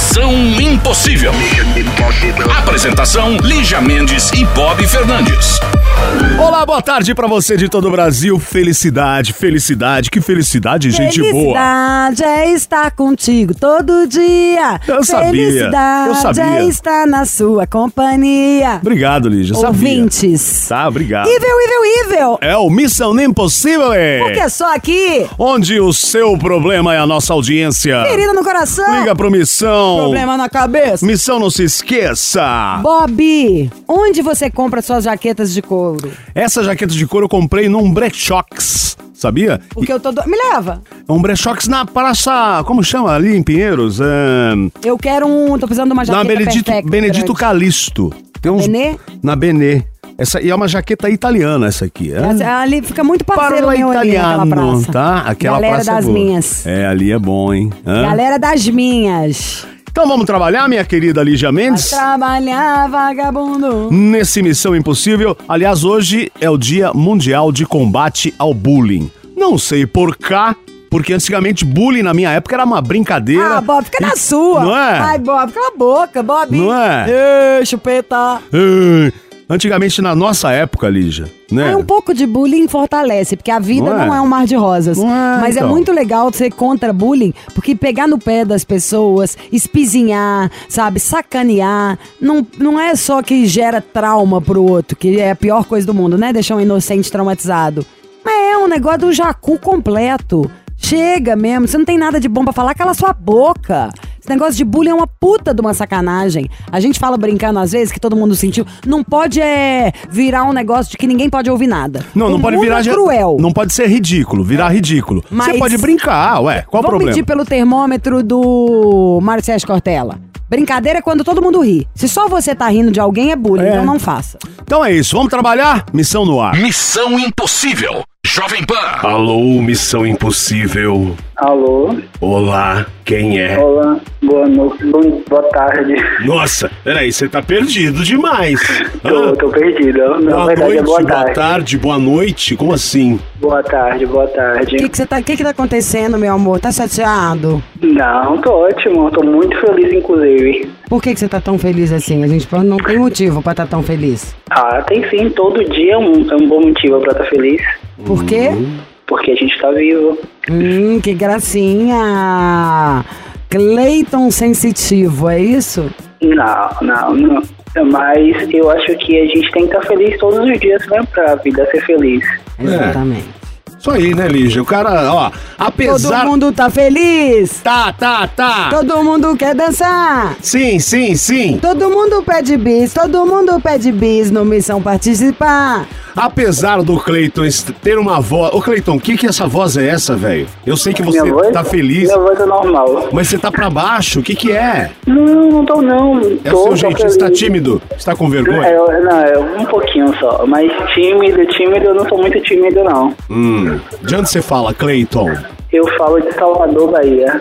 Missão Impossível. Apresentação: Lígia Mendes e Bob Fernandes. Olá, boa tarde pra você de todo o Brasil. Felicidade, felicidade, que felicidade, gente boa. Felicidade é estar contigo todo dia. Eu sabia, Felicidade eu sabia. é estar na sua companhia. Obrigado, Lígia, sabia. Ouvintes. Tá, obrigado. Evil, evil, evil. É o Missão Impossível, Porque é só aqui, onde o seu problema é a nossa audiência. ferida no coração. Liga pro Missão. Problema na cabeça. Missão não se esqueça. Bob, onde você compra suas jaquetas de couro? Essa jaqueta de couro eu comprei num Brechox, sabia? Porque eu tô... Do... Me leva. É um Brechox na praça, como chama ali em Pinheiros? É... Eu quero um... Tô precisando de uma Na jaqueta Benedito, perfecta, Benedito grande. Calixto. Tem uns... Benê? Na Benê. Essa, e é uma jaqueta italiana essa aqui. É? Essa- Ali fica muito parceiro Parla meu ali naquela italiano, praça. tá? Aquela Galera praça é das minhas. É, ali é bom, hein? Hã? Galera das minhas. Então vamos trabalhar, minha querida Lígia Vai Mendes? trabalhar, vagabundo. Nesse Missão Impossível. Aliás, hoje é o Dia Mundial de Combate ao Bullying. Não sei por cá, porque antigamente bullying na minha época era uma brincadeira. Ah, Bob, fica na sua. Não é? Ai, Bob, cala a boca, Bob. Não é? Ei, chupeta. Ai, Antigamente, na nossa época, Lígia, né? É um pouco de bullying fortalece, porque a vida Não não é? é, um mar de rosas. É, Mas é então. muito legal ser contra bullying, porque pegar no pé das pessoas, espizinhar, sabe, sacanear, não, não é só que gera trauma pro outro, que é a pior coisa do mundo, né? Deixar um inocente traumatizado. Mas é um negócio do jacu completo. Chega mesmo, você não tem nada de bom pra falar, cala sua boca. Esse negócio de bullying é uma puta de uma sacanagem. A gente fala brincando às vezes que todo mundo sentiu. Não pode é, virar um negócio de que ninguém pode ouvir nada. Não, não O pode mundo virar. é cruel. Não pode ser ridículo, virar ridículo. Você Mas- pode brincar, ué. Qual o Vamos problema? medir pelo termômetro do Sérgio Cortella. Brincadeira é quando todo mundo ri. Se só você tá rindo de alguém, é bullying, É. então não faça. Então é isso, vamos trabalhar? Missão no ar. Missão Impossível. Jovem Pan. Alô, Missão Impossível. Alô, Olá, quem é? olá, boa noite, boa tarde. Nossa, peraí, você tá perdido demais. Tô, Hã? tô perdido. Na Boa verdade noite, é boa boa tarde. tarde, boa noite. Como assim? Boa tarde, boa tarde. O que que, você tá, que que tá acontecendo, meu amor? Tá chateado? Não, tô ótimo, tô muito feliz inclusive. Por que, que você tá tão feliz assim? A gente não tem motivo pra estar tão feliz. Ah, tem sim, todo dia é um, é um bom motivo pra estar feliz. Por quê? Porque a gente tá vivo. Hum, que gracinha! Cleiton sensitivo, é isso? Não, não, não. Mas eu acho que a gente tem que estar feliz todos os dias, né? Pra vida ser feliz. Exatamente. Isso aí, né, Lígia? O cara, ó, apesar... Todo mundo tá feliz? Tá, tá, tá. Todo mundo quer dançar? Sim, sim, sim. Todo mundo pede bis, todo mundo pede bis no Missão Participar. Apesar do Cleiton ter uma voz... Ô, Cleiton, o que que essa voz é essa, velho? Eu sei que você Minha voz? tá feliz, Minha voz é normal. mas você tá pra baixo. O que que é? Não, não tô não. É tô, o seu jeito, você tá tímido? Você tá com vergonha? É, não, é um pouquinho só. Mas tímido, tímido, eu não sou muito tímido, não. Hum. De onde você fala, Cleiton? Eu falo de Salvador, Bahia.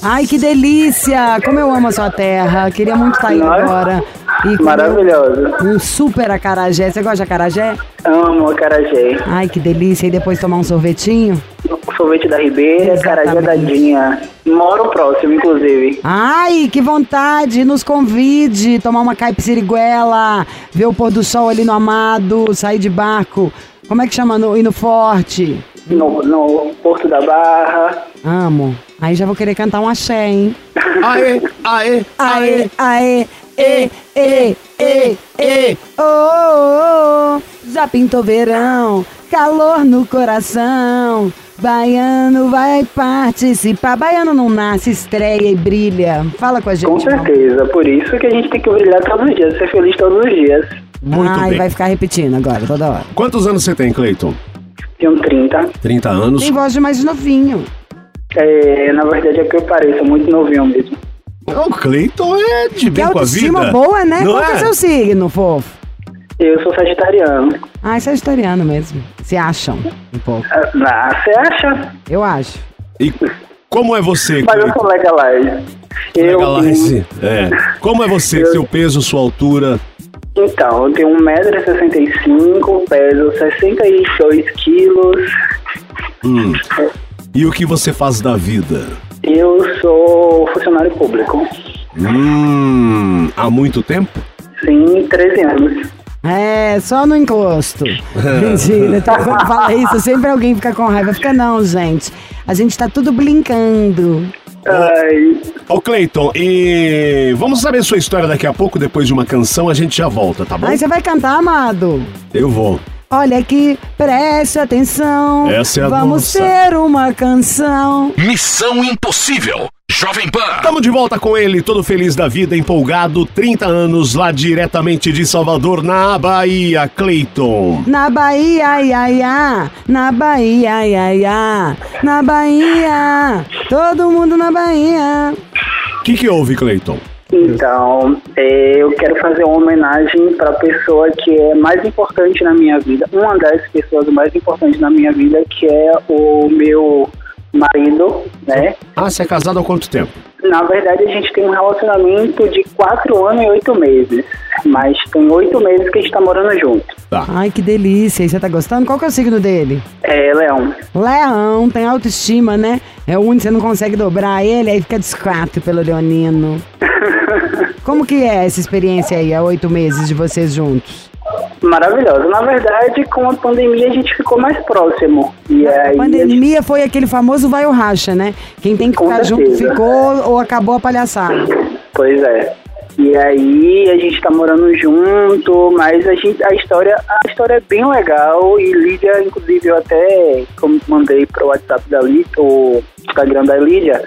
Ai, que delícia! Como eu amo a sua terra. Queria muito estar aí é? agora. E comer Maravilhoso. Um super acarajé. Você gosta de acarajé? Amo acarajé. Ai, que delícia. E depois tomar um sorvetinho? Sorvete da Ribeira, Exatamente. dadinha. Moro próximo, inclusive. Ai, que vontade! Nos convide. Tomar uma caipiriguela. Ver o pôr do sol ali no Amado. Sair de barco. Como é que chama? No, ir no Forte. No, no Porto da Barra. Amo. Aí já vou querer cantar um axé, hein? Aê, aê, Aê, aê, e, e, e, e, oh, oh, oh, já pintou verão, calor no coração. Baiano vai participar. Baiano não nasce, estreia e brilha. Fala com a gente. Com certeza. Por isso que a gente tem que brilhar todos os dias, ser feliz todos os dias. Muito Ai, bem. vai ficar repetindo agora, toda hora. Quantos anos você tem, Cleiton? Tenho 30. 30 anos. Tem voz de mais novinho. É, na verdade é que eu pareço muito novinho mesmo. O Cleiton é de Que bem com a autoestima vida. boa, né? Não Qual é é? seu signo, fofo? Eu sou sagitariano. Ai, sagitariano mesmo. Se acham um pouco. Ah, você acha? Eu acho. E como é você, Mas eu sou legalize. Eu, Legalize. É. Como é você, Eu- seu peso, sua altura? Então, eu tenho 1,65m, peso 62 quilos. Hum. E o que você faz da vida? Eu sou funcionário público. Hum, há muito tempo? Sim, 13 anos. É, só no encosto. Mentira. Então, quando fala isso, sempre alguém fica com raiva. Fica, não, gente. A gente tá tudo brincando. Ai, Ô Cleiton, e vamos saber sua história daqui a pouco, depois de uma canção, a gente já volta, tá bom? Aí você vai cantar, amado? Eu vou. Olha aqui, preste atenção. Essa é a Vamos nossa. ter uma canção. Missão Impossível. Jovem Pan. Estamos de volta com ele, todo feliz da vida, empolgado, 30 anos, lá diretamente de Salvador, na Bahia, Cleiton. Na Bahia, ia, ia. Na Bahia, ia, ia. Na Bahia. Todo mundo na Bahia. O que, que houve, Cleiton? Então, é, eu quero fazer uma homenagem para a pessoa que é mais importante na minha vida, uma das pessoas mais importantes na minha vida, que é o meu marido, né? Ah, você é casado há quanto tempo? Na verdade, a gente tem um relacionamento de quatro anos e oito meses, mas tem oito meses que a gente tá morando junto. Tá. Ai, que delícia. E você tá gostando? Qual que é o signo dele? É, Leão. Leão, tem autoestima, né? É o único, você não consegue dobrar ele, aí fica desquato pelo leonino. Como que é essa experiência aí, há oito meses de vocês juntos? Maravilhosa. Na verdade, com a pandemia a gente ficou mais próximo. E A pandemia foi aquele famoso vai ou racha, né? Quem tem que Com ficar junto certeza. ficou ou acabou a palhaçada. Pois é. E aí a gente tá morando junto, mas a gente a história a história é bem legal e Lídia, inclusive eu até como mandei pro WhatsApp da Lídia, o Instagram da Lídia,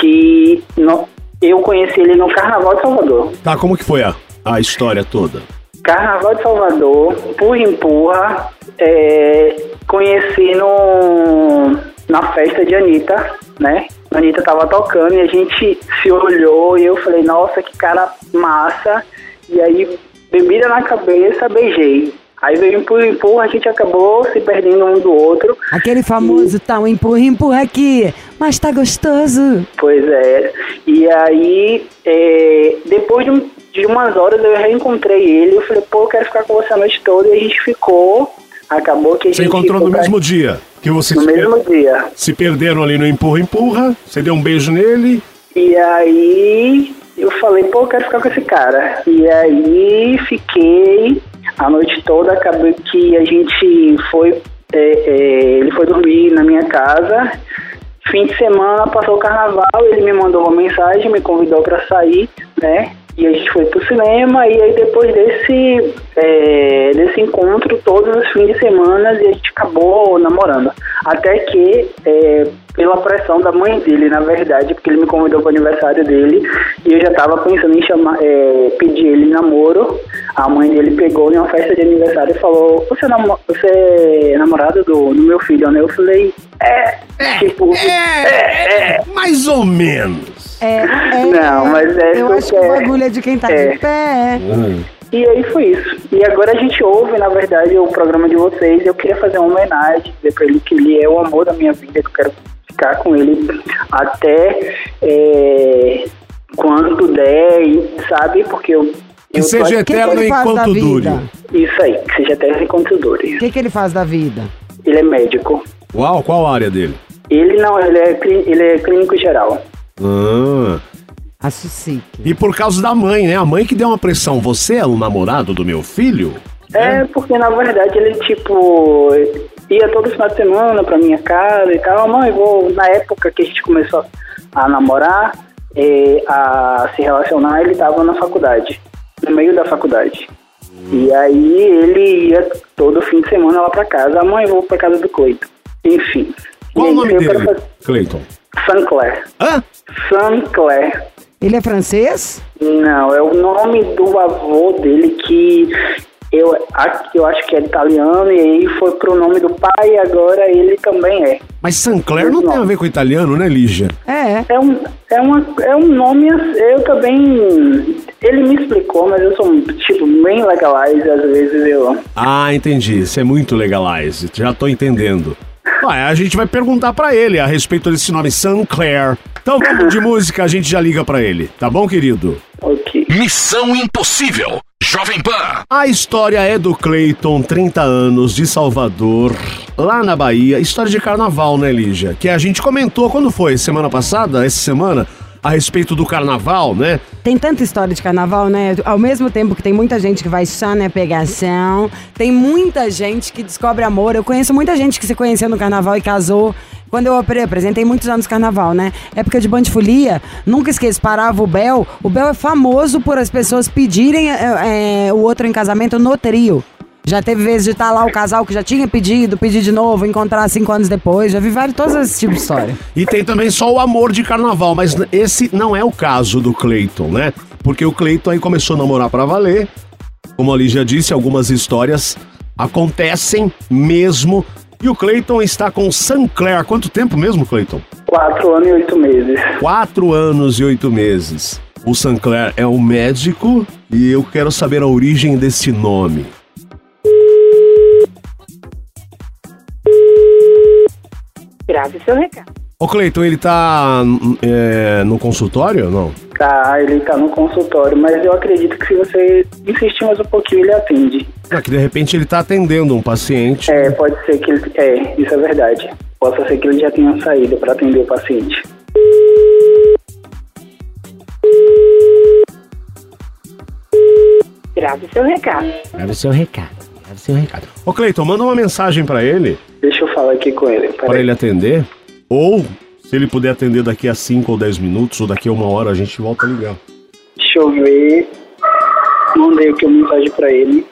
que no- eu conheci ele no Carnaval de Salvador. Tá, como que foi a, a história toda? Carnaval de Salvador, por empurra, é, conheci no, na festa de Anitta, né? A Anitta tava tocando e a gente se olhou e eu falei, nossa, que cara massa. E aí, bebida na cabeça, beijei. Aí veio empurra, empurra, a gente acabou se perdendo um do outro. Aquele famoso tal, empurra, empurra aqui, mas tá gostoso. Pois é. E aí, é, depois de, um- de umas horas, eu reencontrei ele. Eu falei, pô, eu quero ficar com você a noite toda. E a gente ficou. Acabou que a Você gente. encontrou no pra- mesmo dia que vocês No per- mesmo dia. se perderam ali no empurra-empurra, você deu um beijo nele. E aí, eu falei, pô, eu quero ficar com esse cara. E aí, fiquei a noite toda. Acabou que a gente foi. é, é, ele foi dormir na minha casa. Fim de semana passou o carnaval, ele me mandou uma mensagem, me convidou pra sair, né? E a gente foi pro cinema e aí depois desse, é, desse encontro, todos os fins de semana, e a gente acabou namorando. Até que, é, pela pressão da mãe dele, na verdade, porque ele me convidou pro aniversário dele e eu já tava pensando em chamar, é, pedir ele namoro. A mãe dele pegou em uma festa de aniversário e falou: Você, é namo- você é namorado do, do meu filho, né? Eu falei: É, tipo, é, é. Mais ou menos. É, é, Não, mas é Eu acho que o bagulho é de quem tá é. de pé. E aí foi isso. E agora a gente ouve, na verdade, o programa de vocês. Eu queria fazer uma homenagem, dizer pra ele que ele é o amor da minha vida, que eu quero ficar com ele até é, quando der, sabe? Porque eu. Que eu seja tô- que que eterno ele faz da enquanto dure. vida? Isso aí, que seja até enquanto dure. O que, que ele faz da vida? Ele é médico. Uau, qual a área dele? Ele não, ele é, ele é clínico geral. Ah, A Sucique. e por causa da mãe, né? A mãe que deu uma pressão. Você é o namorado do meu filho? É, porque na verdade ele, tipo, ia todo final de semana pra minha casa e tal. Mãe, vou. Na época que a gente começou a namorar, eh, a se relacionar, ele tava na faculdade, no meio da faculdade. E aí ele ia todo fim de semana lá pra casa. Mãe, vou pra casa do Cleito. Enfim. Qual o nome dele, fazer- Cleiton? Saint-Clair. Hã? Saint-Clair. Ele é francês? Não, é o nome do avô dele que eu, eu acho que é italiano e aí foi pro nome do pai e agora ele também é. Mas Sancler não tem a ver com italiano, né, Lígia? É. É um, é uma, é um nome, eu também, ele me explicou, mas eu sou, tipo, bem legalize, às vezes eu... Ah, entendi. Isso é muito legalize. Já tô entendendo. Ué, a gente vai perguntar pra ele a respeito desse nome, Sancler. Então vamos de música, a gente já liga pra ele. Tá bom, querido? Ok. Missão Impossível. Jovem Pan. A história é do Cleiton, 30 anos, de Salvador, lá na Bahia. História de carnaval, né, Lígia? Que a gente comentou quando foi? Semana passada? Essa semana? A respeito do carnaval, né? Tem tanta história de carnaval, né? Ao mesmo tempo que tem muita gente que vai só na pegação, tem muita gente que descobre amor. Eu conheço muita gente que se conheceu no carnaval e casou. Quando eu apre- apresentei muitos anos carnaval, né? Época de bandifolia, nunca esqueço, parava o Bel. O Bel é famoso por as pessoas pedirem é, é, o outro em casamento no trio. Já teve vezes de estar lá o casal que já tinha pedido, pedir de novo, encontrar cinco anos depois. Já vi vários, todos esses tipos de história. E tem também só o amor de carnaval, mas esse não é o caso do Cleiton, né? Porque o Cleiton aí começou a namorar pra valer. Como a Lígia disse, algumas histórias acontecem mesmo. E o Cleiton está com Sancler. Quanto tempo mesmo, Cleiton? Quatro anos e oito meses. Quatro anos e oito meses. O Sancler é um médico e eu quero saber a origem desse nome. Grave seu recado. Ô Cleiton, ele tá é, no consultório ou não? Tá, ele tá no consultório, mas eu acredito que se você insistir mais um pouquinho, ele atende. Ah, que de repente ele tá atendendo um paciente. É, pode ser que ele. É, isso é verdade. Possa ser que ele já tenha saído para atender o paciente. Grave seu recado. Grave seu recado. Grave seu recado. Ô Cleiton, manda uma mensagem pra ele, falar aqui com ele. pra Peraí. ele atender. Ou, se ele puder atender daqui a 5 ou 10 minutos, ou daqui a uma hora, a gente volta a ligar. Deixa eu ver. Mandei aqui uma mensagem pra ele.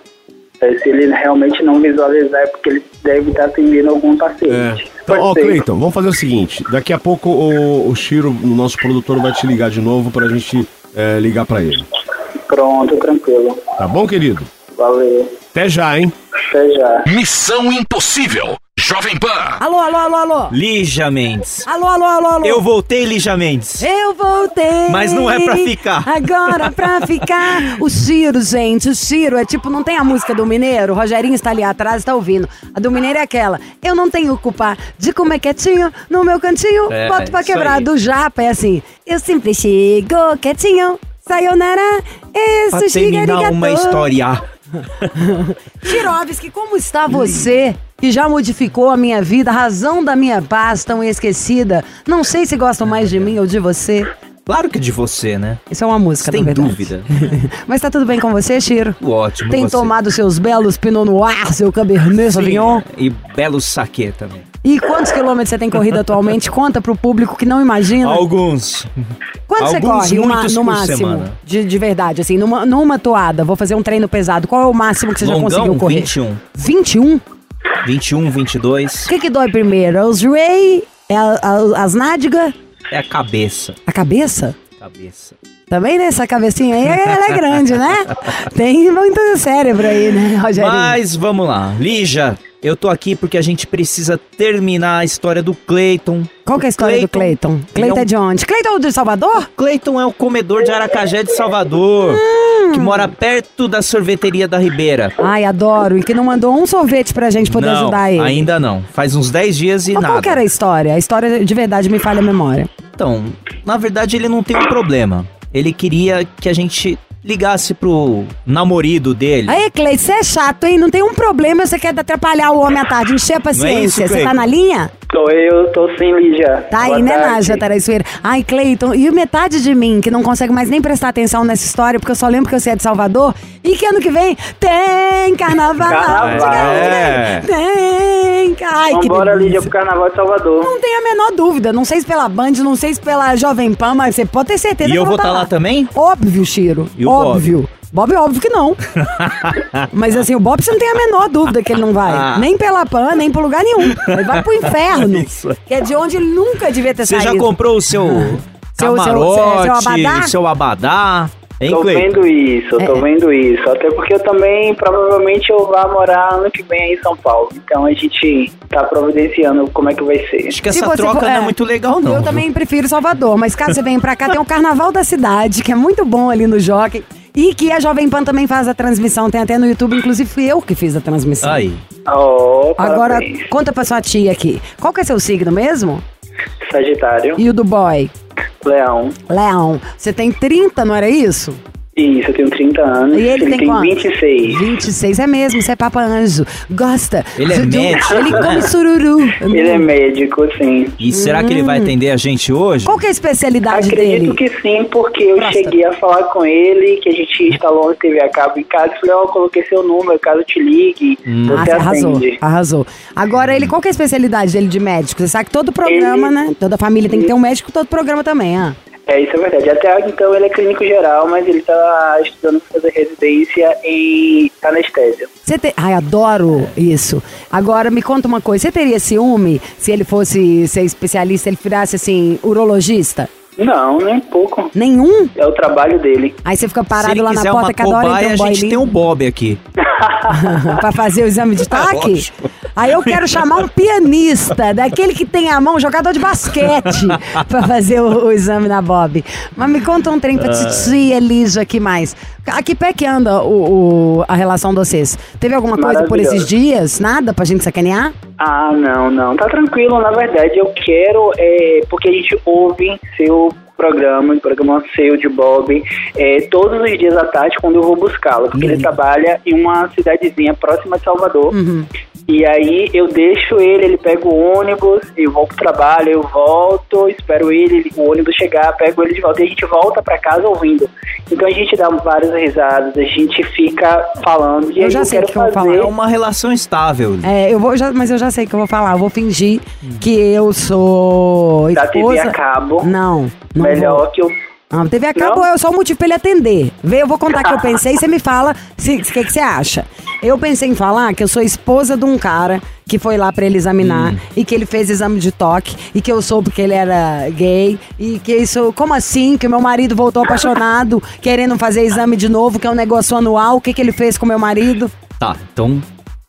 É, se ele realmente não visualizar, é porque ele deve estar atendendo algum É. paciente. Então, ó, Pode. Cleiton, vamos fazer o seguinte: daqui a pouco o, o Chiro, o nosso produtor, vai te ligar de novo pra gente é, ligar pra ele. Pronto, tranquilo. Tá bom, querido? Valeu. Até já, hein? Até já. Missão Impossível. Jovem Pan. Alô, alô, alô, alô. Lígia Mendes. Alô, alô, alô, alô. Eu voltei, Lígia Mendes. Eu voltei. Mas não é pra ficar. Agora pra ficar. O Ciro, gente, o Ciro é tipo, não tem a música do Mineiro? O Rogerinho está ali atrás, tá ouvindo. A do Mineiro é aquela. Eu não tenho culpa de comer quietinho no meu cantinho. É, boto pra quebrar. aí. Do Japa é assim. Eu sempre chego quietinho. Sayonara, Pra esse terminar uma história. Chirovski, como está você? Que já modificou a minha vida, a razão da minha paz tão esquecida. Não sei se gostam mais de mim ou de você. Claro que de você, né? Isso é uma música, Sem dúvida. Mas tá tudo bem com você, Chiro? Ótimo. Tem você. tomado seus belos Pinot Noir, seu Cabernet Sauvignon? E belo saque também. E quantos quilômetros você tem corrido atualmente? Conta pro público que não imagina. Alguns. Quanto você alguns, corre uma- no máximo? De, de verdade, assim, numa, numa toada, vou fazer um treino pesado. Qual é o máximo que você já Longão, conseguiu correr? 21. 21? 21, 22. O que que dói primeiro? É os Ray? É a- a- as nádegas? É a cabeça. A cabeça? Cabeça. Também, né? Essa cabecinha aí, ela é grande, né? Tem muito cérebro aí, né, Rogério? Mas vamos lá. Lígia, eu tô aqui porque a gente precisa terminar a história do Cleiton. Qual que é a história do Cleiton? Cleiton ele é é um- de onde? Cleiton é de Salvador? Cleiton é o comedor de Aracajé de Salvador, que mora perto da sorveteria da Ribeira. Ai, adoro. E que não mandou um sorvete pra gente poder não, ajudar ele. ainda não. Faz uns 10 dias e Mas nada. qual que era a história? A história de verdade me falha a memória. Então, na verdade ele não tem um problema. Ele queria que a gente ligasse pro namorido dele. Aí, Cleiton, você é chato, hein? Não tem um problema, você quer atrapalhar o homem à tarde, encher a paciência. você tá Cleiton? na linha? Tô eu, tô sim, Lígia. Tá aí, Boa né, tarde. Nádia Traiçoeira? Ai, Cleiton, e metade de mim que não consegue mais nem prestar atenção nessa história, porque eu só lembro que você é de Salvador, e que ano que vem tem carnaval. Carnaval. É. Tem. Ai, que Vambora. Lígia, pro Carnaval de Salvador. Não tenho a menor dúvida. Não sei se pela Band, não sei se pela Jovem Pan, mas você pode ter certeza E que eu vou tá tá lá também? Óbvio, Chiro. E o óbvio. Bob, óbvio que não. Mas assim, o Bob você não tem a menor dúvida que ele não vai. Ah. Nem pela PAN, nem pro lugar nenhum. Ele vai pro inferno. Isso. Que é de onde ele nunca devia ter Você já saído. comprou o seu Seu- seu- camarote, seu abadá? seu abadá? Hein, Tô Cleiton? vendo isso, É. tô vendo isso. Até porque eu também, provavelmente, eu vá morar ano que vem aí em São Paulo. Então a gente tá providenciando como é que vai ser. Acho que Se essa você troca for- não é é. muito legal, não. Eu viu? também prefiro Salvador, mas caso você venha pra cá, tem o Carnaval da Cidade, que é muito bom ali no Jockey. E que a Jovem Pan também faz a transmissão, tem até no YouTube, inclusive fui eu que fiz a transmissão. Aí. Oh, Agora, conta pra sua tia aqui. Qual que é seu signo mesmo? Sagitário, E o do boy? Leão. Leão. Você tem 30, não era isso? Isso, eu tenho 30 anos. E ele tem quanto? 26. 26 é mesmo, você é papa anjo. Gosta. Ele é de médico. Ele come sururu. Ele é médico, sim. E será que ele vai atender a gente hoje? Qual que é a especialidade Acredito dele? que sim, porque eu Próstata. cheguei a falar com ele, que a gente instalou a TV a cabo em casa. Falei, ó, eu coloquei seu número, caso eu te ligue, Hum. Ah, você você arrasou, atende. arrasou. Agora, ele, qual que é a especialidade dele de médico? Você sabe que todo programa, Ele- né? Toda família tem que ter um médico, todo programa também, ah. É, isso é verdade. Até então ele é clínico geral, mas ele tá estudando fazer residência em anestésia. Você te... Ai, adoro isso. Agora, me conta uma coisa. Você teria ciúme se ele fosse ser especialista, ele virasse, assim, urologista? Não, nem pouco. Nenhum? É o trabalho dele. Aí você fica parado lá na porta, cada hora entra a um boy gente tem um Bob aqui. pra fazer o exame de toque? Aí eu quero chamar um pianista, daquele que tem a mão, jogador de basquete, pra fazer o, o exame na Bob. Mas me conta um trem pra Titi, Elisa, aqui mais. A que pé que anda o, o- a relação de vocês? Teve alguma coisa por esses dias? Nada pra gente sacanear? Ah, não, não. Tá tranquilo. Na verdade, eu quero, é, porque a gente ouve seu programa, o programa seu de Bob, é, todos os dias à tarde quando eu vou buscá-lo. Porque ele trabalha em uma cidadezinha próxima de Salvador. E aí eu deixo ele, ele pega o ônibus, eu vou pro trabalho, eu volto, espero ele, o ônibus chegar, pego ele de volta e a gente volta pra casa ouvindo. Então a gente dá várias risadas, a gente fica falando. E Eu aí já eu sei quero o que eu vou fazer. É uma relação estável. É, eu vou, já, mas eu já sei o que eu vou falar. Eu vou fingir que eu sou Da TV esposa. a cabo. Não, não Melhor vou. que eu Ah, TV a cabo Não? é só o motivo pra ele atender. Vê, eu vou contar o que eu pensei e você me fala se- o que, que você acha. Eu pensei em falar que eu sou esposa de um cara que foi lá pra ele examinar Hum. e que ele fez exame de toque e que eu soube que ele era gay e que isso, como assim? Que o meu marido voltou apaixonado, querendo fazer exame de novo, que é um negócio anual. O que, que ele fez com o meu marido? Tá, então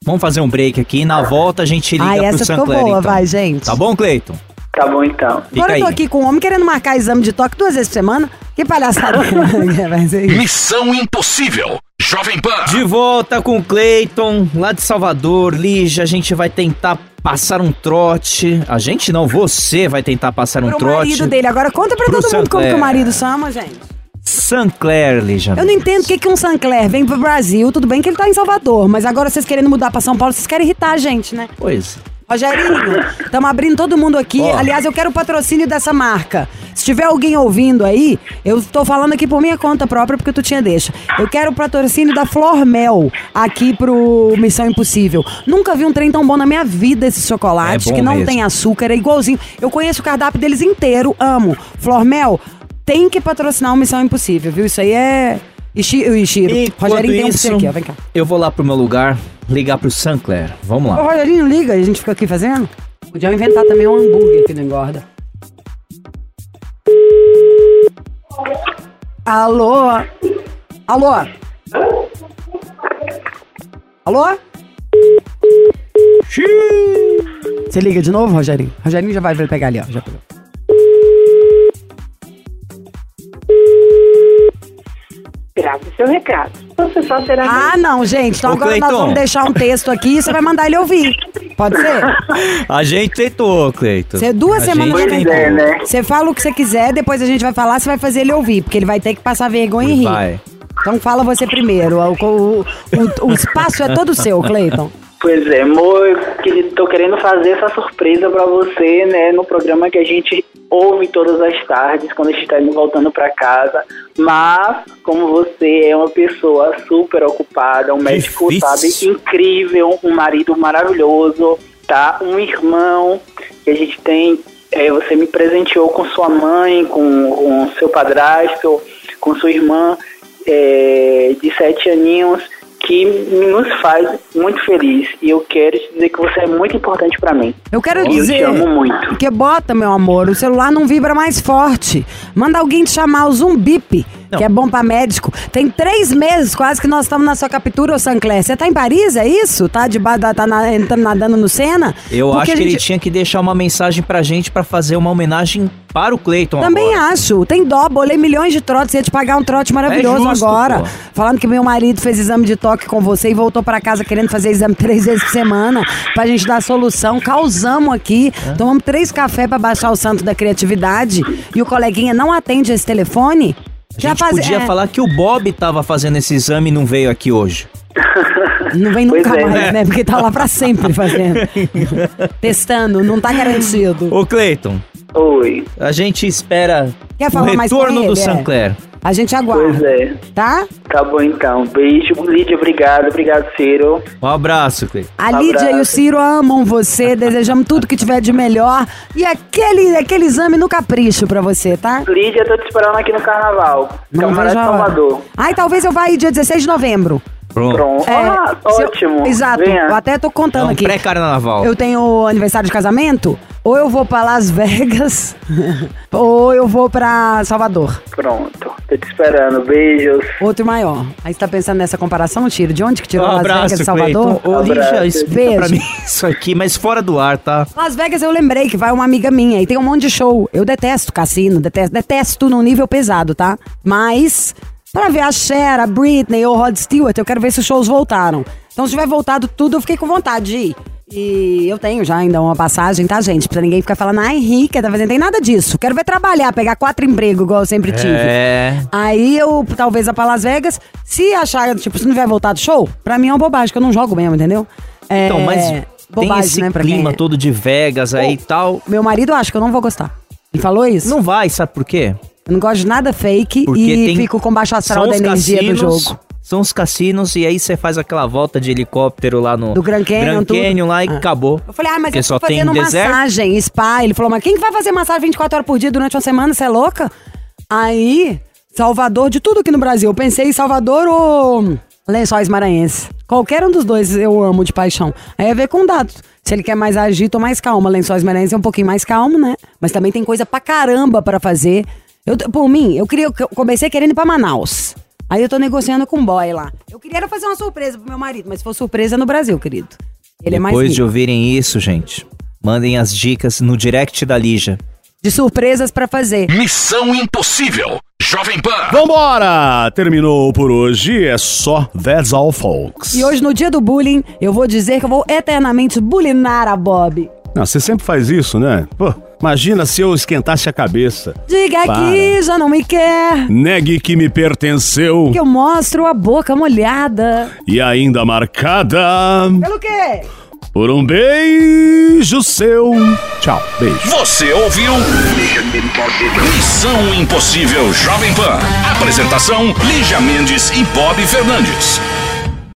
vamos fazer um break aqui. Na volta a gente liga Ai, pro essa ficou Sancler, boa, então. vai, gente. Tá bom, Cleiton? Tá bom então. Fica Agora eu tô aí. aqui com um homem querendo marcar exame de toque duas vezes por semana. Que palhaçada. Ser isso. Missão Impossível. Jovem Pan. De volta com o Cleiton, lá de Salvador. Lígia, a gente vai tentar passar um trote. A gente não, você vai tentar passar um Pro trote. marido dele. Agora conta pra Pro todo mundo como que o marido chama, gente. Sancler, Lígia. Eu não entendo o que, que um Sancler vem pro Brasil. Tudo bem que ele tá em Salvador, mas agora vocês querendo mudar pra São Paulo, vocês querem irritar a gente, né? Pois. Rogerinho, estamos abrindo todo mundo aqui. Ó. Aliás, eu quero o patrocínio dessa marca. Se tiver alguém ouvindo aí, eu tô falando aqui por minha conta própria, porque tu tinha deixa. Eu quero o patrocínio da Flor Mel aqui pro Missão Impossível. Nunca vi um trem tão bom na minha vida esse chocolate, É que não mesmo. tem açúcar, é igualzinho. Eu conheço o cardápio deles inteiro, amo. Flor Mel tem que patrocinar o Missão Impossível, viu? Isso aí é. Ishi- Ishiro. Rogerinho tem um isso, aqui, ó. Vem cá. eu vou lá pro meu lugar ligar pro Sancler. Vamos Ô, lá. Rogerinho, liga, a gente fica aqui fazendo. Podia inventar também um hambúrguer que não engorda. Alô? Alô? Alô? Você liga de novo, Rogerinho? Rogerinho já vai pegar ali, ó. Já pegou. Grave seu recado. Você só terá. Ah, não, gente. Então Ô, agora nós Cleiton. vamos deixar um texto aqui e você vai mandar ele ouvir. Pode ser? A gente tentou, Cleiton. Você duas A semanas gente já Pois é, né? Você fala o que você quiser, depois a gente vai falar, você vai fazer ele ouvir, porque ele vai ter que passar vergonha e rir. Vai. Então fala você primeiro. O, o, o- o espaço é todo seu, Cleiton. Pois é, amor, eu que- tô querendo fazer essa surpresa pra você, né, no programa que a gente ouve todas as tardes, quando a gente tá indo voltando pra casa. Mas, como você é uma pessoa super ocupada, um médico, sabe, Difícil. incrível, um marido maravilhoso, tá? Um irmão que a gente tem. é, você me presenteou com sua mãe, com, com seu padrasto, com sua irmã é, de sete aninhos que nos faz muito feliz. E eu quero te dizer que você é muito importante pra mim. Eu quero E eu dizer. te amo muito. Porque bota, meu amor, o celular não vibra mais forte. Manda alguém te chamar o Zumbip, Não. que é bom pra médico. Tem três meses quase que nós estamos na sua captura, ô Sancler. Você tá em Paris, é isso? Tá da. tá na- entrando nadando no Sena? Eu Porque acho que ele gente- tinha que deixar uma mensagem pra gente pra fazer uma homenagem para o Cleiton Também agora. acho. Tem dó, bolei milhões de trotes. Ia te pagar um trote maravilhoso É justo, agora. pô. Falando que meu marido fez exame de toque com você e voltou pra casa querendo fazer exame três vezes por semana. Pra gente dar solução. Causamos aqui. Tomamos três cafés pra baixar o santo da criatividade. E o coleguinha não atende esse telefone. A Já gente faz- podia é. falar que o Bob tava fazendo esse exame e não veio aqui hoje. Não vem nunca é, mais, né? né? Porque tá lá pra sempre fazendo. Testando, não tá garantido. Ô, Cleiton, Oi. a gente espera Quer o falar mais com retorno ele? do É. Sancler. A gente Pois aguarda, é. tá? Tá bom então. Beijo, Lídia, obrigado. Obrigado, Ciro. Um abraço, Cleiton. A Lídia e o Abraço. Ciro amam você, desejamos tudo que tiver de melhor e aquele, aquele exame no capricho pra você, tá? Lídia, tô te esperando aqui no carnaval. Não Camarada vejo de a hora. Salvador. Ai, talvez eu vá aí dia 16 de novembro. Pronto. Pronto. É, ah, se eu- ótimo. Exato, Venha. eu até tô É contando um aqui. pré-carnaval. Eu tenho aniversário de casamento, ou eu vou pra Las Vegas, ou eu vou pra Salvador. Pronto. Tô te esperando. Beijos. Outro maior. Aí você tá pensando nessa comparação, Tiro? De onde que tirou Um Las Vegas abraço, e Salvador? Ô, Lígia, explica Beijo. pra mim isso aqui, mas fora do ar, tá? Las Vegas eu lembrei que vai uma amiga minha e tem um monte de show. Eu detesto cassino, detesto, detesto num nível pesado, tá? Mas, pra ver a Cher, a Britney ou Rod Stewart, eu quero ver se os shows voltaram. Então, se tiver voltado tudo, eu fiquei com vontade de ir. E eu tenho já ainda uma passagem, tá, gente? Pra ninguém ficar falando, ai, rica, tá fazendo. Tem nada disso. Quero ver trabalhar, pegar quatro empregos, igual eu sempre tive. É. Aí eu, talvez, vá pra Las Vegas. Se achar, tipo, se não tiver voltado show, pra mim é uma bobagem, que eu não jogo mesmo, entendeu? É, Então, mas tem bobagem, esse né, pra quem clima é. todo de Vegas aí e tal. Meu marido acha que eu não vou gostar. Ele falou isso? Não vai, sabe por quê? Eu não gosto de nada fake Porque e fico com baixo astral da energia do cassinos, jogo. São os cassinos e aí você faz aquela volta de helicóptero lá no Do Grand Canyon, tudo. Canyon lá e Ah. acabou. Eu falei, ah, mas Porque eu só tô tem fazendo deserto. massagem, spa. Ele falou, mas quem que vai fazer massagem 24 horas por dia durante uma semana? Você é louca? Aí, Salvador, de tudo aqui no Brasil, eu pensei em Salvador ou Lençóis Maranhenses. Qualquer um dos dois eu amo de paixão. Aí é ver com dados. Se ele quer mais agito ou mais calma. Lençóis Maranhenses é um pouquinho mais calmo, né? Mas também tem coisa pra caramba pra fazer. Eu, por mim, eu queria, eu comecei querendo ir pra Manaus. Aí eu tô negociando com o boy lá. Eu queria era fazer uma surpresa pro meu marido, mas se for surpresa é no Brasil, querido. Ele é mais Depois de ouvirem isso, gente, mandem as dicas no direct da Lígia. de surpresas pra fazer. Missão Impossível. Jovem Pan. Vambora! Terminou por hoje, é só That's All Folks. E hoje, no dia do bullying, eu vou dizer que eu vou eternamente bulinar a Bob. Não, você sempre faz isso, né? Pô, imagina se eu esquentasse a cabeça. Diga Para. que já não me quer, Negue que me pertenceu que eu mostro a boca molhada. e ainda marcada Pelo quê? por um beijo seu. Tchau, beijo. Você ouviu? Missão Impossível Jovem Pan. Apresentação: Lígia Mendes e Bob Fernandes.